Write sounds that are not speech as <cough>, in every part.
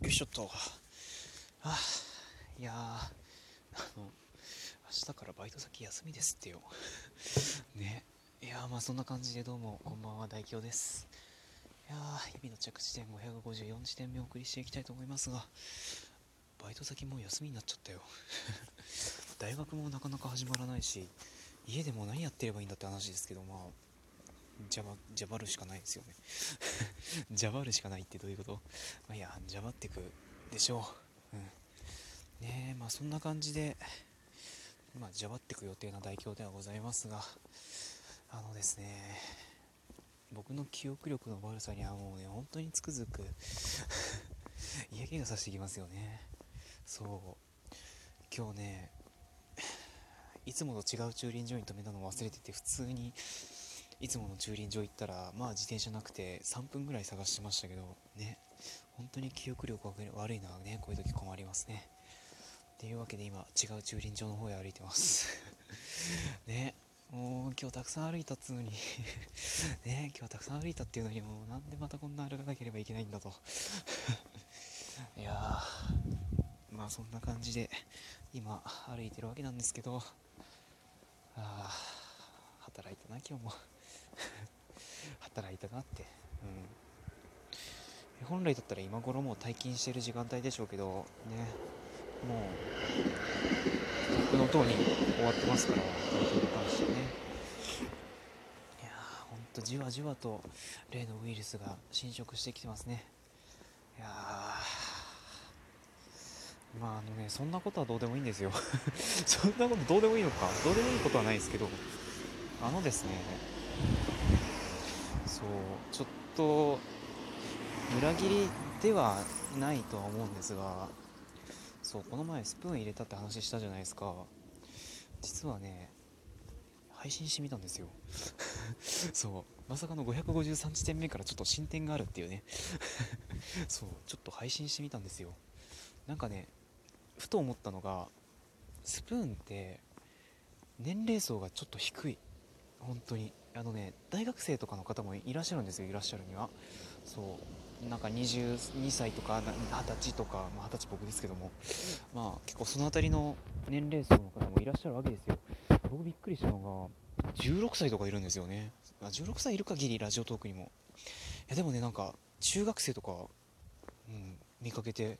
よいしょっと。あいやあの明日からバイト先休みですってよ。<laughs> ね。いやまあそんな感じでどうもこんばんは大京です。いや日々の着地点554地点目お送りしていきたいと思いますがバイト先もう休みになっちゃったよ。<laughs> 大学もなかなか始まらないし家でも何やってればいいんだって話ですけどまあジャバジャバるしかないですよね。ジャバるしかないってどういうこと？まあいやジャバってくでしょう、うん、ねえまあそんな感じでまあジャバってく予定な代表ではございますがあのですね僕の記憶力の悪さにはもうね本当につくづく <laughs> 嫌気がさしてきますよね。そう。今日ねいつもと違う駐輪場に止めたのを忘れてて普通にいつもの駐輪場行ったらまあ自転車なくて3分ぐらい探してましたけどね。本当に記憶力が悪いのはねこういう時困りますね。っていうわけで今違う駐輪場の方へ歩いてます。<laughs> ね。もう今日たくさん歩いたっつうのに。<laughs> ね。今日たくさん歩いたっていうのにもうなんでまたこんな歩かなければいけないんだと。<laughs> いやー。まあそんな感じで今歩いてるわけなんですけど。ああ働いたな今日も。<laughs> 働いたなって。うん。本来だったら今頃もう退勤してる時間帯でしょうけどね。もう僕の塔に終わってますから東京に関してね。いやーほんとじわじわと例のウイルスが侵食してきてますね。いやまああのねそんなことはどうでもいいんですよ。<laughs> そんなことどうでもいいのか。どうでもいいことはないですけどあのですねそうちょっと裏切りではないとは思うんですがそうこの前スプーン入れたって話したじゃないですか。実はね配信してみたんですよ。<laughs> そうまさかの553地点目からちょっと進展があるっていうね。<laughs> そうちょっと配信してみたんですよ。なんかねふと思ったのがスプーンって年齢層がちょっと低い。本当に。あのね大学生とかの方もいらっしゃるんですよいらっしゃるには。そう。なんか22歳とか20歳とか、まあ、20歳僕ですけども。まあ結構その辺りの年齢層の方もいらっしゃるわけですよ。僕びっくりしたのが16歳とかいるんですよね。16歳いる限りラジオトークにも。いやでもねなんか中学生とか、うん、見かけて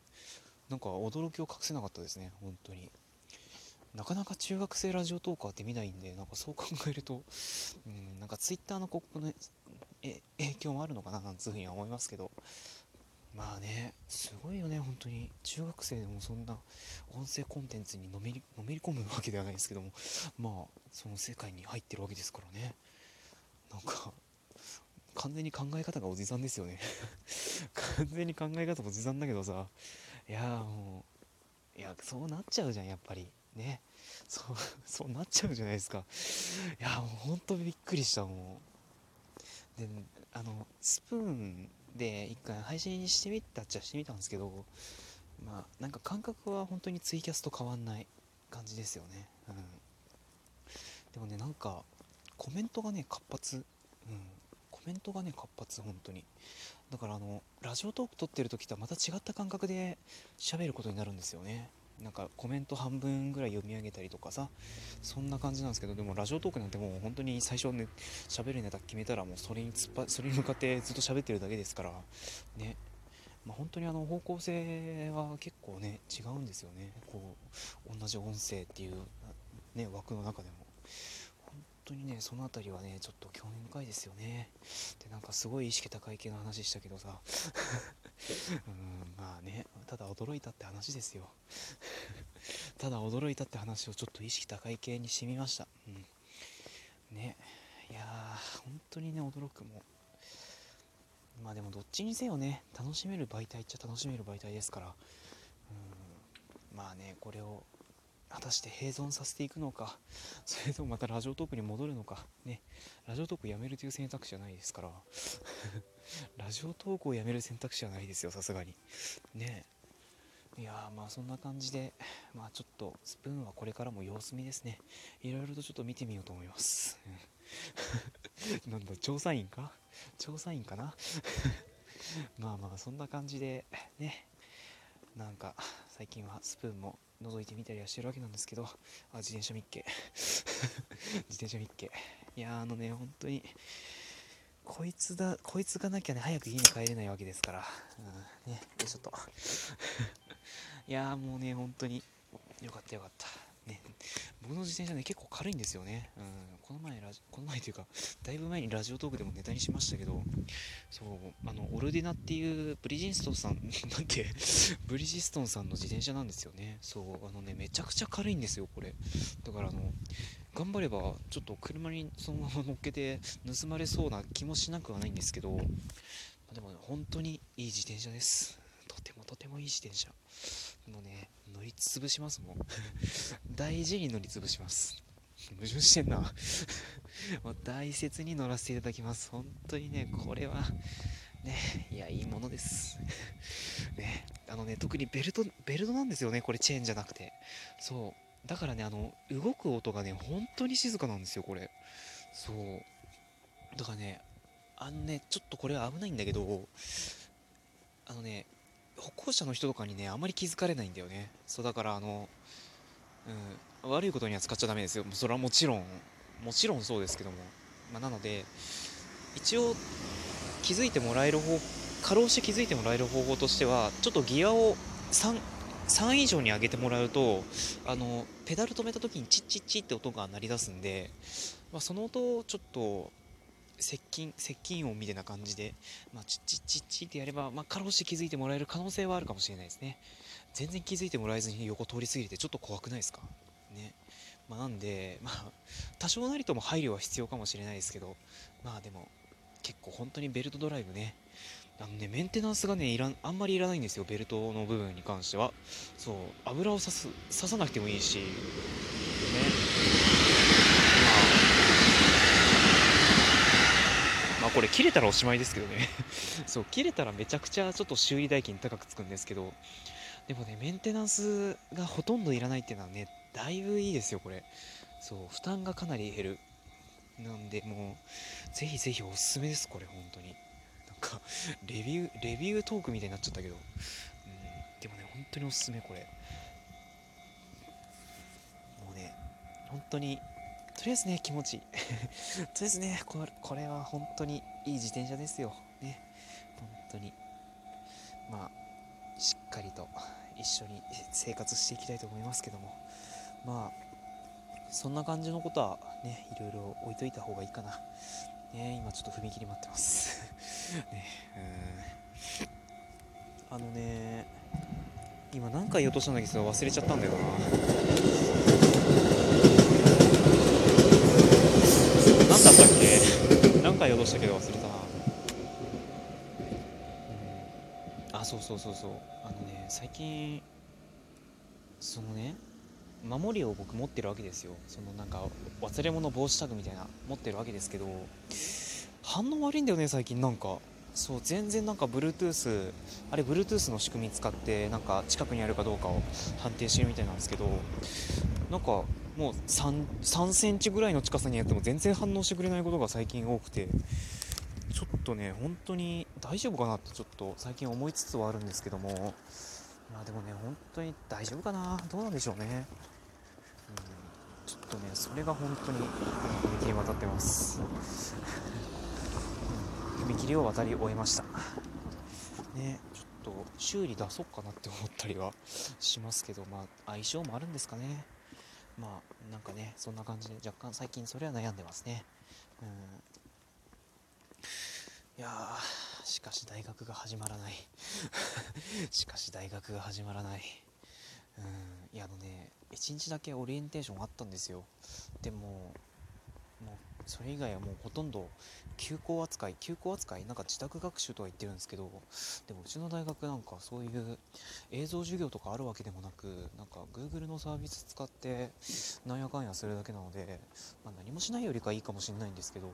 なんか驚きを隠せなかったですね本当に。なかなか中学生ラジオトーカーって見ないんでなんかそう考えると、うん、なんかツイッターのここのえ影響もあるのかななんていうふうには思いますけど。まあねすごいよね本当に。中学生でもそんな音声コンテンツにのめりのめり込むわけではないですけども。まあその世界に入ってるわけですからね。なんか完全に考え方がおじさんですよね。<laughs> 完全に考え方おじさんだけどさ。いやもういやそうなっちゃうじゃんやっぱり。ね。そう <laughs> そうなっちゃうじゃないですか。いやもう本当びっくりしたもう。であのスプーンで一回配信してみたっちゃしてみたんですけどまあなんか感覚は本当にツイキャスと変わんない感じですよね。うん。でもねなんかコメントがね活発。うん。コメントがね活発本当に。だからあのラジオトーク撮ってる時とはまた違った感覚で喋ることになるんですよね。なんかコメント半分ぐらい読み上げたりとかさそんな感じなんですけどでもラジオトークなんてもう本当に最初ね喋るネタ決めたらもうそれに突っ張 <laughs> それに向かってずっと喋ってるだけですからね。まあ、本当にあの方向性は結構ね違うんですよね。こう同じ音声っていう、ね、枠の中でも。当にねその辺りはねちょっと興味深いですよね。でなんかすごい意識高い系の話したけどさ。<laughs> うんまあねただ驚いたって話ですよ。<laughs> ただ驚いたって話をちょっと意識高い系にしてみました。うん。ね。いやー本当にね驚くも。まあでもどっちにせよね楽しめる媒体っちゃ楽しめる媒体ですから。うん。まあねこれを果たして併存させていくのか。<laughs> それともまたラジオトークに戻るのか。ね。ラジオトークやめるという選択肢はないですから。<laughs> ラジオトークをやめる選択肢はないですよさすがに。ね。いやまあそんな感じでまあちょっとスプーンはこれからも様子見ですね。いろいろとちょっと見てみようと思います。<laughs> なんだ調査員か？調査員かな？まあまあそんな感じでね。なんか最近はスプーンも覗いてみたりはしてるわけなんですけどあ自転車密系 <laughs> 自転車密系いやあのね本当にこいつだこいつがなきゃね早く家に帰れないわけですから、うん、ね。よいしょっと。<laughs> いやもうね本当によかったよかった。ね僕の自転車ね結構軽いんですよね、うん、この前ラジこの前というかだいぶ前にラジオトークでもネタにしましたけどそうあのオルディナっていうブリヂストンさんなんてブリヂストンさんの自転車なんですよね。そうあのねめちゃくちゃ軽いんですよこれ。だからあの頑張ればちょっと車にそのまま乗っけて盗まれそうな気もしなくはないんですけどでも、ね、本当にいい自転車です。とてもとてもいい自転車。のね乗り潰しますもん。<laughs> 大事に乗り潰します。矛盾してんな。<laughs> もう大切に乗らせていただきます。本当にねこれはねいやいいものです。<laughs> ねあのね特にベルトベルトなんですよねこれチェーンじゃなくて。そう。だからねあの動く音がね本当に静かなんですよこれ。そう。だからねあのねちょっとこれは危ないんだけどあのね歩行者の人とかにねあまり気づかれないんだよね。そうだからあのうん悪いことには使っちゃダメですよ。それはもちろんもちろんそうですけども、まあ、なので一応気づいてもらえる方過労して気づいてもらえる方法としてはちょっとギアを 3, 3以上に上げてもらうとあのペダル止めた時にチッチッチッって音が鳴り出すんで、まあ、その音をちょっと接近接近音みたいな感じで、まあ、チッチッチッチってやれば、まあ、かろうして気づいてもらえる可能性はあるかもしれないですね。全然気づいてもらえずに横通り過ぎてちょっと怖くないですか？ね。まあ、なんで、まあ、多少なりとも配慮は必要かもしれないですけどまあでも結構本当にベルトドライブね。あのねメンテナンスがねいらんあんまりいらないんですよベルトの部分に関しては。そう油を刺す刺さなくてもいいしねまこれ切れたらおしまいですけどね。<laughs> そう切れたらめちゃくちゃちょっと修理代金高くつくんですけどでもねメンテナンスがほとんどいらないっていうのはねだいぶいいですよこれ。そう負担がかなり減る。なんでもうぜひぜひおすすめですこれ本当に。なんかレビューレビュートークみたいになっちゃったけど、うん、でもね本当におすすめこれ。もうね本当にとりあえずね気持ちいい。<laughs> とりあえずねこれこれは本当にいい自転車ですよ。ね。本当に。まあしっかりと一緒に生活していきたいと思いますけども。まあそんな感じのことはねいろいろ置いといた方がいいかな。ね今ちょっと踏切待ってます。<laughs> ねうん。あのね今何回落としたんだけ？ど忘れちゃったんだよな。何だったっけ？何回落としたけど忘れたな。うん。あそうそうそうそう。あのね最近そのね守りを僕持ってるわけですよ。そのなんか忘れ物防止タグみたいな持ってるわけですけど反応悪いんだよね最近。なんかそう全然なんか Bluetooth あれ Bluetooth の仕組み使ってなんか近くにあるかどうかを判定してるみたいなんですけどなんかもう 3, 3センチぐらいの近さにやっても全然反応してくれないことが最近多くてちょっとね本当に大丈夫かなってちょっと最近思いつつはあるんですけどもまあでもね本当に大丈夫かな？どうなんでしょうね。うんちょっとねそれが本当に踏切渡ってます。踏切を渡り終えました。ねちょっと修理出そうかなって思ったりはしますけどまあ相性もあるんですかね。まあなんかねそんな感じで若干最近それは悩んでますね。うん。いやしかし大学が始まらない。<laughs> しかし大学が始まらない。うん。いやあのね1日だけオリエンテーションあったんですよ。でももうそれ以外はもうほとんど休校扱い休校扱いなんか自宅学習とは言ってるんですけどでもうちの大学なんかそういう映像授業とかあるわけでもなくなんか Google のサービス使ってなんやかんやするだけなので、まあ、何もしないよりかいいかもしれないんですけど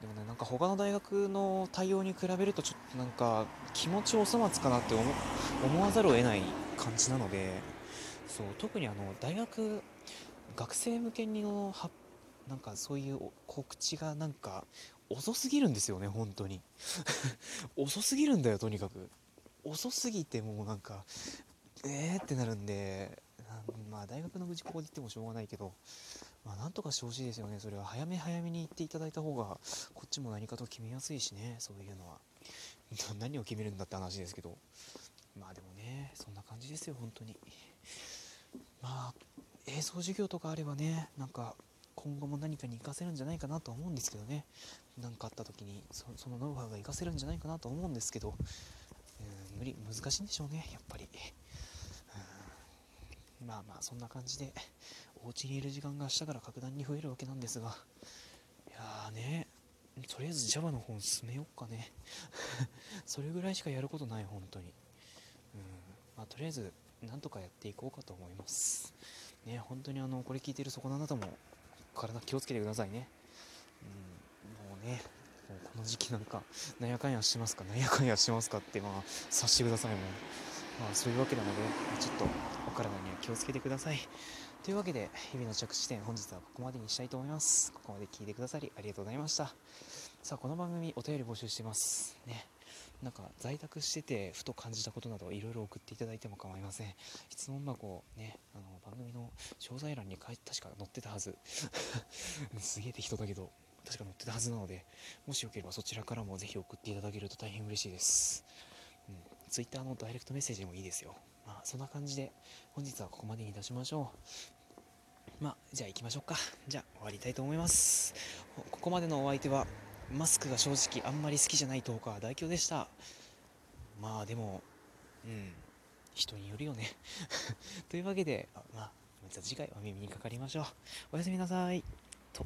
でもねなんか他の大学の対応に比べるとちょっとなんか気持ちお粗末かなって思わざるを得ない感じなのでそう特にあの大学学生向けにのなんかそういう告知がなんか遅すぎるんですよね本当に。<laughs> 遅すぎるんだよとにかく。遅すぎてもうなんかえーってなるんでまあ大学の愚痴ここで言ってもしょうがないけどまあなんとかしてほしいですよねそれは。早め早めに言っていただいた方がこっちも何かと決めやすいしねそういうのは。<laughs> 何を決めるんだって話ですけど。まあでもねそんな感じですよ本当に。まあ映像授業とかあればねなんか今後も何かに活かせるんじゃないかなと思うんですけどね。何かあった時にそのノウハウが活かせるんじゃないかなと思うんですけど、うん、無理難しいんでしょうねやっぱり、うん、まあまあそんな感じでお家にいる時間が明日から格段に増えるわけなんですが。いやーねとりあえず Java の本進めよっかね。<laughs> それぐらいしかやることない本当に。うん。まあとりあえずなんとかやっていこうかと思います。ね本当にあのこれ聞いてるそこのあなたも体気をつけてくださいね。うんもうねもうこの時期なんかなやかんやしますか <laughs> なんやかんやしますかってまあ察してくださいもう。まあそういうわけなのでちょっとお体には気をつけてください。というわけで日々の着地点本日はここまでにしたいと思います。ここまで聞いてくださりありがとうございました。さあこの番組お便り募集してます。ね。なんか在宅しててふと感じたことなどいろいろ送っていただいても構いません。質問箱ねあの番組の詳細欄に確か載ってたはず。<laughs> すげえ適当だけど確か載ってたはずなのでもしよければそちらからもぜひ送っていただけると大変嬉しいです、うん、Twitter のダイレクトメッセージでもいいですよ。まあそんな感じで本日はここまでにいたしましょう。まあじゃあ行きましょうか。じゃあ終わりたいと思います。ここまでのお相手はマスクが正直あんまり好きじゃないトーカー代表でした。まあでもうん。人によるよね。<laughs> というわけでまあ次回お耳にかかりましょう。おやすみなさい。と